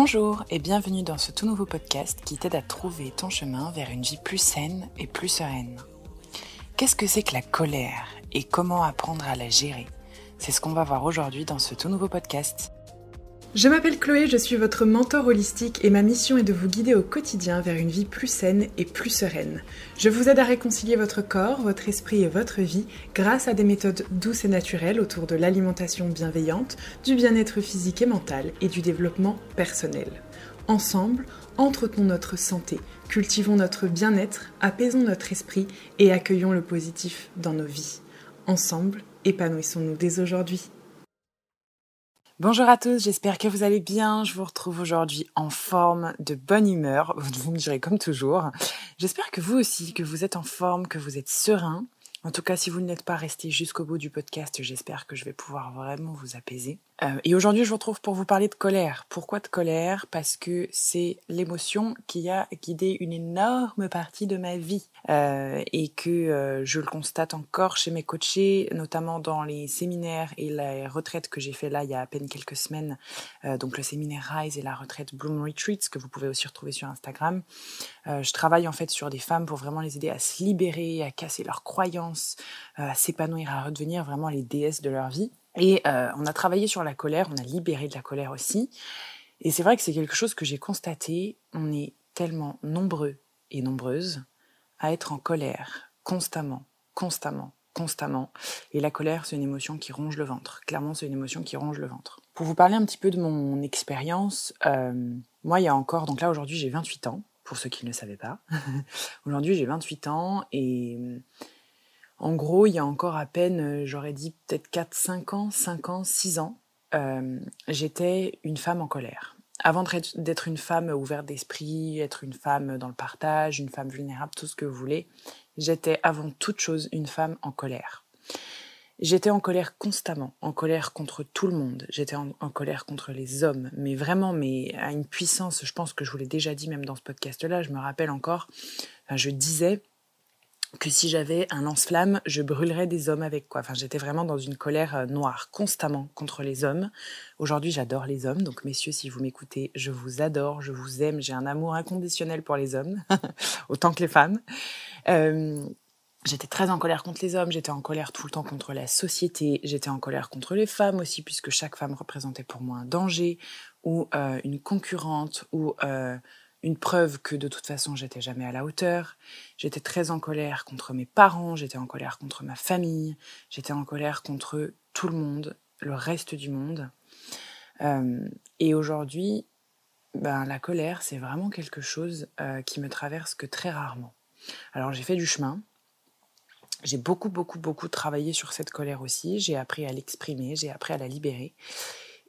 Bonjour et bienvenue dans ce tout nouveau podcast qui t'aide à trouver ton chemin vers une vie plus saine et plus sereine. Qu'est-ce que c'est que la colère et comment apprendre à la gérer? C'est ce qu'on va voir aujourd'hui dans ce tout nouveau podcast. Je m'appelle Chloé, je suis votre mentor holistique et ma mission est de vous guider au quotidien vers une vie plus saine et plus sereine. Je vous aide à réconcilier votre corps, votre esprit et votre vie grâce à des méthodes douces et naturelles autour de l'alimentation bienveillante, du bien-être physique et mental et du développement personnel. Ensemble, entretenons notre santé, cultivons notre bien-être, apaisons notre esprit et accueillons le positif dans nos vies. Ensemble, épanouissons-nous dès aujourd'hui. Bonjour à tous, j'espère que vous allez bien. Je vous retrouve aujourd'hui en forme, de bonne humeur. Vous me direz comme toujours. J'espère que vous aussi, que vous êtes en forme, que vous êtes serein. En tout cas, si vous n'êtes pas resté jusqu'au bout du podcast, j'espère que je vais pouvoir vraiment vous apaiser. Euh, et aujourd'hui, je vous retrouve pour vous parler de colère. Pourquoi de colère? Parce que c'est l'émotion qui a guidé une énorme partie de ma vie euh, et que euh, je le constate encore chez mes coachés, notamment dans les séminaires et les retraites que j'ai fait là il y a à peine quelques semaines. donc le séminaire Rise et la retraite Bloom Retreats que vous pouvez aussi retrouver sur Instagram. je travaille en fait sur des femmes pour vraiment les aider à se libérer, à casser leurs croyances, à s'épanouir, à redevenir vraiment les déesses de leur vie. Et euh, on a travaillé sur la colère, on a libéré de la colère aussi. Et c'est vrai que c'est quelque chose que j'ai constaté. On est tellement nombreux et nombreuses à être en colère constamment, constamment, constamment. Et la colère, c'est une émotion qui ronge le ventre. Clairement, c'est une émotion qui ronge le ventre. Pour vous parler un petit peu de mon expérience, euh, moi, il y a encore, donc là aujourd'hui, j'ai 28 ans, pour ceux qui ne le savaient pas. aujourd'hui, j'ai 28 ans et en gros, il y a encore à peine, euh, j'aurais dit peut-être 4, 5 ans, 5 ans, 6 ans, euh, j'étais une femme en colère. Avant d'être une femme ouverte d'esprit, être une femme dans le partage, une femme vulnérable, tout ce que vous voulez, j'étais avant toute chose une femme en colère. J'étais en colère constamment, en colère contre tout le monde. J'étais en, colère contre les hommes, mais vraiment, mais à une puissance. Je pense que je vous l'ai déjà dit même dans ce podcast-là. Je me rappelle encore. je disais, que si j'avais un lance-flamme, je brûlerais des hommes avec quoi. Enfin, j'étais vraiment dans une colère euh, noire constamment contre les hommes. Aujourd'hui, j'adore les hommes. Donc, messieurs, si vous m'écoutez, je vous adore, je vous aime. J'ai un amour inconditionnel pour les hommes, autant que les femmes. Euh, j'étais très en colère contre les hommes. J'étais en colère tout le temps contre la société. J'étais en colère contre les femmes aussi, puisque chaque femme représentait pour moi un danger ou euh, une concurrente ou une preuve que de toute façon j'étais jamais à la hauteur. J'étais très en colère contre mes parents, j'étais en colère contre ma famille, j'étais en colère contre tout le monde, le reste du monde. Euh, et aujourd'hui, ben, la colère, c'est vraiment quelque chose euh, qui me traverse que très rarement. Alors j'ai fait du chemin, j'ai beaucoup, beaucoup, beaucoup travaillé sur cette colère aussi, j'ai appris à l'exprimer, j'ai appris à la libérer.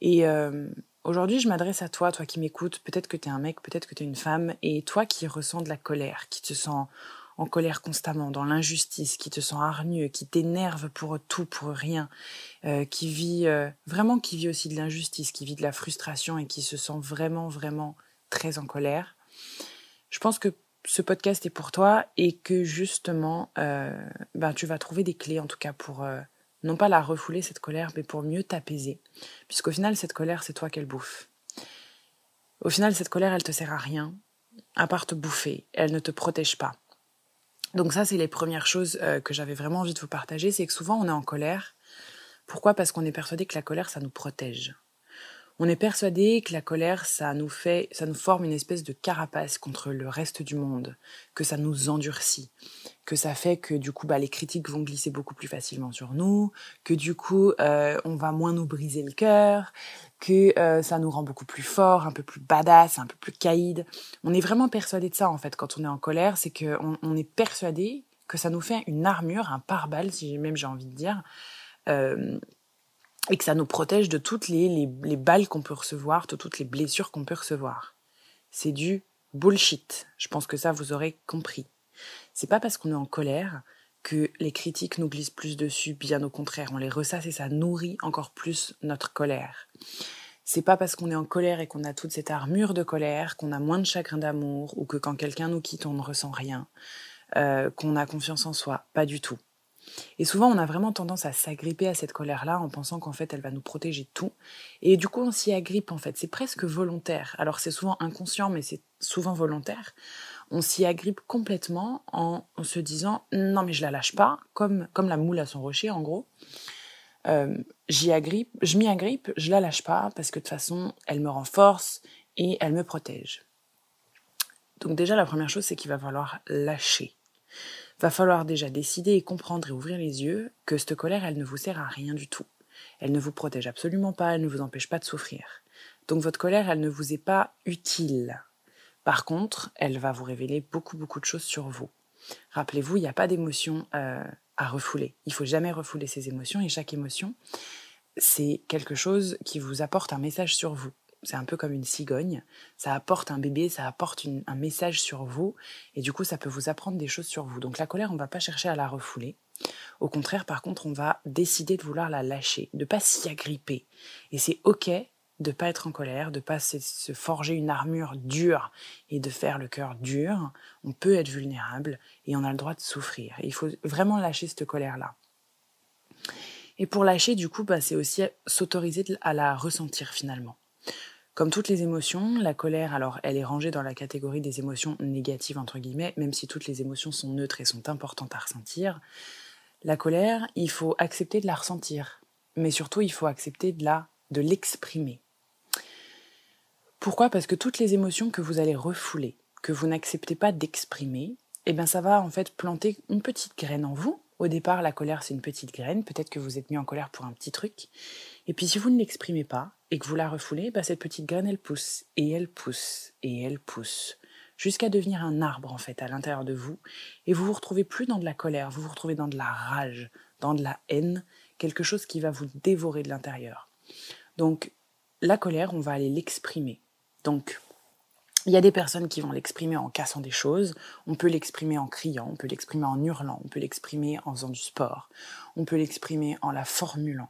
Et, euh, Aujourd'hui, je m'adresse à toi, toi qui m'écoutes. Peut-être que tu es un mec, peut-être que tu es une femme, et toi qui ressens de la colère, qui te sens en colère constamment, dans l'injustice, qui te sent hargneux, qui t'énerve pour tout, pour rien, euh, qui vit euh, vraiment, qui vit aussi de l'injustice, qui vit de la frustration et qui se sent vraiment, vraiment très en colère. Je pense que ce podcast est pour toi et que justement, euh, ben, tu vas trouver des clés en tout cas pour non pas la refouler, cette colère, mais pour mieux t'apaiser. Puisqu'au final, cette colère, c'est toi qu'elle bouffe. Au final, cette colère, elle te sert à rien, à part te bouffer. Elle ne te protège pas. Donc ça, c'est les premières choses euh, que j'avais vraiment envie de vous partager, c'est que souvent on est en colère. Pourquoi? Parce qu'on est persuadé que la colère, ça nous protège. On est persuadé que la colère, ça nous fait, ça nous forme une espèce de carapace contre le reste du monde, que ça nous endurcit, que ça fait que du coup, bah, les critiques vont glisser beaucoup plus facilement sur nous, que du coup, euh, on va moins nous briser le cœur, que euh, ça nous rend beaucoup plus fort, un peu plus badass, un peu plus caïd. On est vraiment persuadé de ça en fait quand on est en colère, c'est qu'on on est persuadé que ça nous fait une armure, un pare-balles, si même j'ai envie de dire. Euh, et que ça nous protège de toutes les, les, balles qu'on peut recevoir, de toutes les blessures qu'on peut recevoir. C'est du bullshit. Je pense que ça, vous aurez compris. C'est pas parce qu'on est en colère que les critiques nous glissent plus dessus, bien au contraire, on les ressasse et ça nourrit encore plus notre colère. C'est pas parce qu'on est en colère et qu'on a toute cette armure de colère qu'on a moins de chagrin d'amour ou que quand quelqu'un nous quitte on ne ressent rien, euh, qu'on a confiance en soi. Pas du tout. Et souvent, on a vraiment tendance à s'agripper à cette colère-là en pensant qu'en fait, elle va nous protéger de tout. Et du coup, on s'y agrippe en fait. C'est presque volontaire. Alors, c'est souvent inconscient, mais c'est souvent volontaire. On s'y agrippe complètement en, se disant non, mais je la lâche pas, comme, comme la moule à son rocher, en gros. Euh, j'y agrippe, je m'y agrippe, je la lâche pas parce que de toute façon, elle me renforce et elle me protège. Donc déjà, la première chose, c'est qu'il va falloir lâcher va falloir déjà décider et comprendre et ouvrir les yeux que cette colère, elle ne vous sert à rien du tout. Elle ne vous protège absolument pas, elle ne vous empêche pas de souffrir. Donc votre colère, elle ne vous est pas utile. Par contre, elle va vous révéler beaucoup, beaucoup de choses sur vous. Rappelez-vous, il n'y a pas d'émotion euh, à refouler. Il faut jamais refouler ses émotions et chaque émotion, c'est quelque chose qui vous apporte un message sur vous c'est un peu comme une cigogne. Ça apporte un bébé, ça apporte un message sur vous, et du coup, ça peut vous apprendre des choses sur vous. Donc la colère, on ne va pas chercher à la refouler. Au contraire, par contre, on va décider de vouloir la lâcher, de pas s'y agripper. Et c'est ok de pas être en colère, de pas se, forger une armure dure et de faire le cœur dur. On peut être vulnérable et on a le droit de souffrir. il faut vraiment lâcher cette colère-là. Et pour lâcher, du coup, bah, c'est aussi s'autoriser à la ressentir finalement. Comme toutes les émotions, la colère, alors elle est rangée dans la catégorie des émotions négatives, entre guillemets, même si toutes les émotions sont neutres et sont importantes à ressentir. La colère, il faut accepter de la ressentir, mais surtout il faut accepter de la, de l'exprimer. Pourquoi? Parce que toutes les émotions que vous allez refouler, que vous n'acceptez pas d'exprimer, eh bien ça va en fait planter une petite graine en vous. Au départ, la colère c'est une petite graine, peut-être que vous êtes mis en colère pour un petit truc. Et puis si vous ne l'exprimez pas, et que vous la refoulez, bah, cette petite graine, elle pousse, et elle pousse, et elle pousse, jusqu'à devenir un arbre, en fait, à l'intérieur de vous, et vous vous retrouvez plus dans de la colère, vous vous retrouvez dans de la rage, dans de la haine, quelque chose qui va vous dévorer de l'intérieur. Donc, la colère, on va aller l'exprimer. Donc, il y a des personnes qui vont l'exprimer en cassant des choses, on peut l'exprimer en criant, on peut l'exprimer en hurlant, on peut l'exprimer en faisant du sport, on peut l'exprimer en la formulant,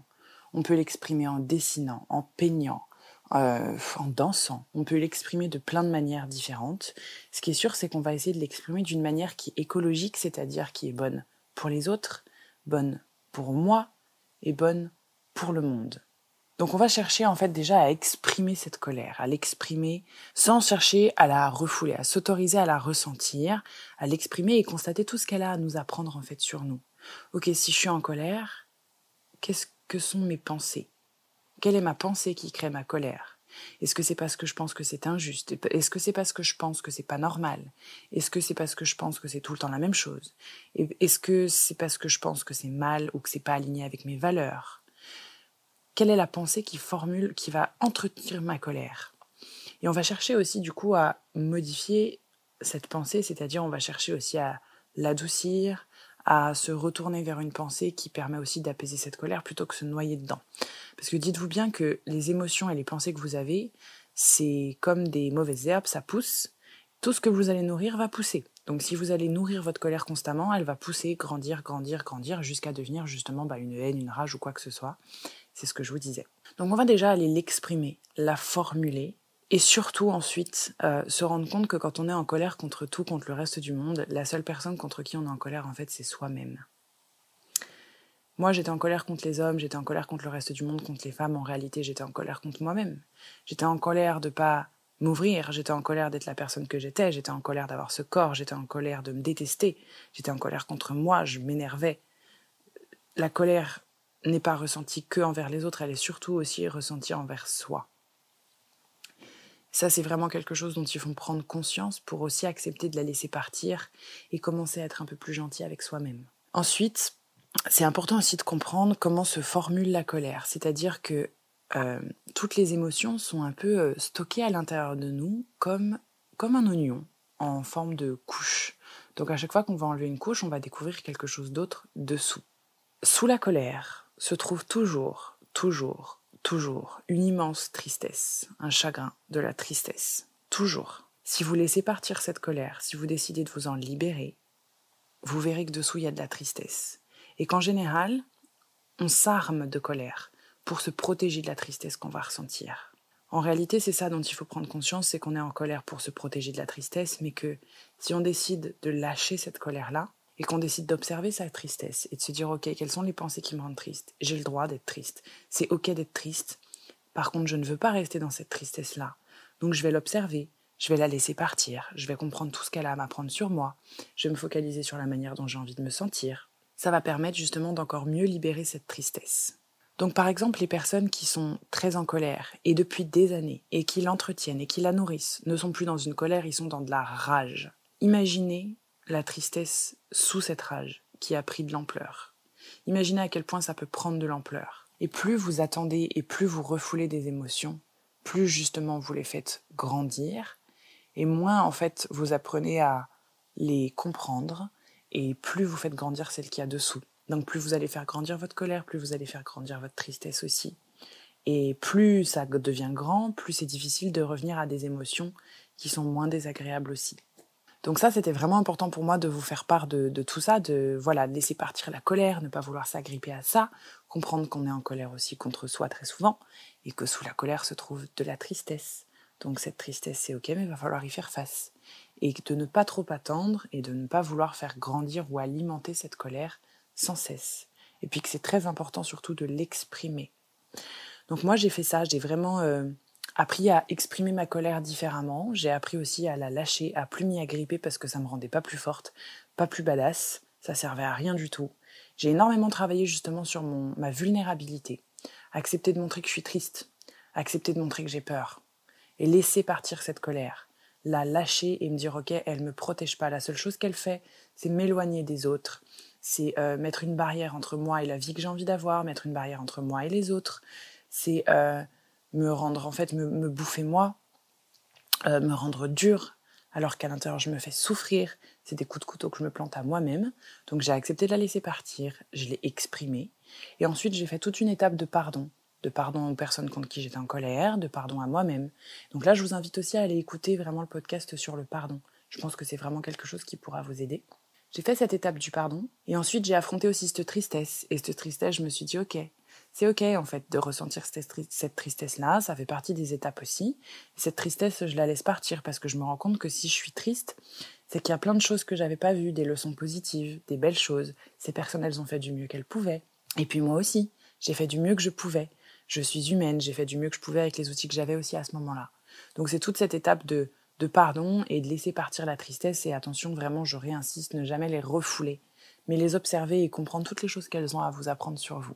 on peut l'exprimer en dessinant, en peignant, euh, en dansant. On peut l'exprimer de plein de manières différentes. Ce qui est sûr, c'est qu'on va essayer de l'exprimer d'une manière qui est écologique, c'est-à-dire qui est bonne pour les autres, bonne pour moi et bonne pour le monde. Donc on va chercher en fait déjà à exprimer cette colère, à l'exprimer sans chercher à la refouler, à s'autoriser à la ressentir, à l'exprimer et constater tout ce qu'elle a à nous apprendre en fait sur nous. Ok, si je suis en colère, qu'est-ce que sont mes pensées? Quelle est ma pensée qui crée ma colère? Est-ce que c'est parce que je pense que c'est injuste? Est-ce que c'est parce que je pense que c'est pas normal? Est-ce que c'est parce que je pense que c'est tout le temps la même chose? Est-ce que c'est parce que je pense que c'est mal ou que c'est pas aligné avec mes valeurs? Quelle est la pensée qui formule, qui va entretenir ma colère Et on va chercher aussi du coup à modifier cette pensée, c'est-à-dire on va chercher aussi à l'adoucir, à se retourner vers une pensée qui permet aussi d'apaiser cette colère plutôt que de se noyer dedans. Parce que dites-vous bien que les émotions et les pensées que vous avez, c'est comme des mauvaises herbes, ça pousse. Tout ce que vous allez nourrir va pousser. Donc si vous allez nourrir votre colère constamment, elle va pousser, grandir, grandir, grandir, jusqu'à devenir justement bah, une haine, une rage ou quoi que ce soit. C'est ce que je vous disais. Donc on va déjà aller l'exprimer, la formuler, et surtout ensuite euh, se rendre compte que quand on est en colère contre tout, contre le reste du monde, la seule personne contre qui on est en colère en fait c'est soi-même. Moi j'étais en colère contre les hommes, j'étais en colère contre le reste du monde, contre les femmes, en réalité j'étais en colère contre moi-même. J'étais en colère de pas m'ouvrir, j'étais en colère d'être la personne que j'étais, j'étais en colère d'avoir ce corps, j'étais en colère de me détester, j'étais en colère contre moi, je m'énervais. La colère n'est pas ressentie que envers les autres, elle est surtout aussi ressentie envers soi. Ça, c'est vraiment quelque chose dont il faut prendre conscience pour aussi accepter de la laisser partir et commencer à être un peu plus gentil avec soi-même. Ensuite, c'est important aussi de comprendre comment se formule la colère, c'est-à-dire que euh, toutes les émotions sont un peu euh, stockées à l'intérieur de nous comme, comme un oignon en forme de couche. Donc à chaque fois qu'on va enlever une couche, on va découvrir quelque chose d'autre dessous. Sous la colère se trouve toujours, toujours toujours une immense tristesse, un chagrin, de la tristesse. Toujours. Si vous laissez partir cette colère, si vous décidez de vous en libérer, vous verrez que dessous il y a de la tristesse. Et qu'en général, on s'arme de colère pour se protéger de la tristesse qu'on va ressentir. En réalité, c'est ça dont il faut prendre conscience, c'est qu'on est en colère pour se protéger de la tristesse, mais que si on décide de lâcher cette colère-là, et qu'on décide d'observer sa tristesse et de se dire ok quelles sont les pensées qui me rendent triste? J'ai le droit d'être triste. C'est ok d'être triste. Par contre je ne veux pas rester dans cette tristesse là donc je vais l'observer. Je vais la laisser partir. Je vais comprendre tout ce qu'elle a à m'apprendre sur moi. Je vais me focaliser sur la manière dont j'ai envie de me sentir. Ça va permettre justement d'encore mieux libérer cette tristesse. Donc par exemple les personnes qui sont très en colère et depuis des années et qui l'entretiennent et qui la nourrissent ne sont plus dans une colère ils sont dans de la rage. Imaginez la tristesse sous cette rage qui a pris de l'ampleur. Imaginez à quel point ça peut prendre de l'ampleur. Et plus vous attendez et plus vous refoulez des émotions, plus justement vous les faites grandir, et moins en fait vous apprenez à les comprendre, et plus vous faites grandir celle qui a dessous. Donc plus vous allez faire grandir votre colère, plus vous allez faire grandir votre tristesse aussi. Et plus ça devient grand, plus c'est difficile de revenir à des émotions qui sont moins désagréables aussi. Donc ça, c'était vraiment important pour moi de vous faire part de, tout ça, de voilà laisser partir la colère, ne pas vouloir s'agripper à ça, comprendre qu'on est en colère aussi contre soi très souvent, et que sous la colère se trouve de la tristesse. Donc cette tristesse, c'est ok, mais il va falloir y faire face. Et de ne pas trop attendre et de ne pas vouloir faire grandir ou alimenter cette colère sans cesse. Et puis que c'est très important surtout de l'exprimer. Donc moi j'ai fait ça, j'ai vraiment euh, appris à exprimer ma colère différemment. J'ai appris aussi à la lâcher, à plus m'y agripper parce que ça me rendait pas plus forte, pas plus badass. Ça servait à rien du tout. J'ai énormément travaillé justement sur mon, ma vulnérabilité. Accepter de montrer que je suis triste. Accepter de montrer que j'ai peur. Et laisser partir cette colère. La lâcher et me dire, ok, elle me protège pas. La seule chose qu'elle fait, c'est m'éloigner des autres. C'est euh, mettre une barrière entre moi et la vie que j'ai envie d'avoir, mettre une barrière entre moi et les autres. C'est euh, me rendre, en fait, me, bouffer moi, euh, me rendre dur, alors qu'à l'intérieur je me fais souffrir. C'est des coups de couteau que je me plante à moi-même. Donc j'ai accepté de la laisser partir, je l'ai exprimée. Et ensuite j'ai fait toute une étape de pardon. De pardon aux personnes contre qui j'étais en colère, de pardon à moi-même. Donc là je vous invite aussi à aller écouter vraiment le podcast sur le pardon. Je pense que c'est vraiment quelque chose qui pourra vous aider. J'ai fait cette étape du pardon et ensuite j'ai affronté aussi cette tristesse. Et cette tristesse, je me suis dit, ok, c'est ok en fait de ressentir cette tristesse-là, ça fait partie des étapes aussi. Cette tristesse, je la laisse partir parce que je me rends compte que si je suis triste, c'est qu'il y a plein de choses que j'avais pas vues, des leçons positives, des belles choses. Ces personnes, elles ont fait du mieux qu'elles pouvaient. Et puis moi aussi, j'ai fait du mieux que je pouvais. Je suis humaine, j'ai fait du mieux que je pouvais avec les outils que j'avais aussi à ce moment-là. Donc c'est toute cette étape de, de pardon et de laisser partir la tristesse. Et attention, vraiment, je réinsiste, ne jamais les refouler, mais les observer et comprendre toutes les choses qu'elles ont à vous apprendre sur vous.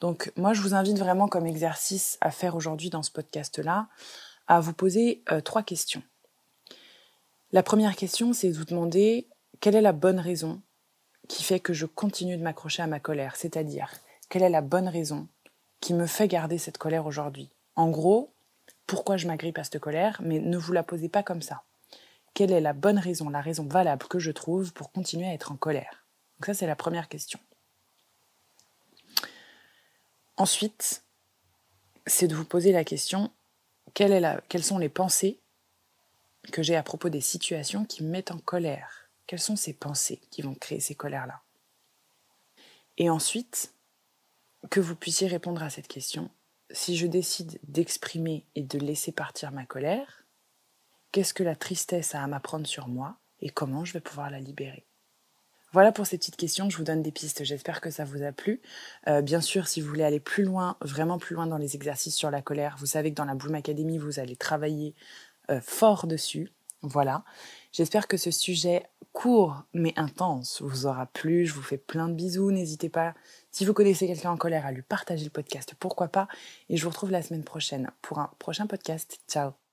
Donc moi, je vous invite vraiment comme exercice à faire aujourd'hui dans ce podcast-là, à vous poser euh, trois questions. La première question, c'est de vous demander quelle est la bonne raison qui fait que je continue de m'accrocher à ma colère, c'est-à-dire quelle est la bonne raison qui me fait garder cette colère aujourd'hui? En gros, pourquoi je m'agrippe à cette colère, mais ne vous la posez pas comme ça. Quelle est la bonne raison, la raison valable que je trouve pour continuer à être en colère? Donc ça, c'est la première question. Ensuite, c'est de vous poser la question quelles sont les pensées que j'ai à propos des situations qui me mettent en colère? Quelles sont ces pensées qui vont créer ces colères-là? Et ensuite, que vous puissiez répondre à cette question. Si je décide d'exprimer et de laisser partir ma colère, qu'est-ce que la tristesse a à m'apprendre sur moi et comment je vais pouvoir la libérer? Voilà pour ces petites questions, je vous donne des pistes, j'espère que ça vous a plu. Euh, bien sûr, si vous voulez aller plus loin, vraiment plus loin dans les exercices sur la colère, vous savez que dans la Bloom Academy, vous allez travailler euh, fort dessus. Voilà. J'espère que ce sujet court mais intense vous aura plu. Je vous fais plein de bisous. N'hésitez pas, si vous connaissez quelqu'un en colère, à lui partager le podcast. Pourquoi pas Et je vous retrouve la semaine prochaine pour un prochain podcast. Ciao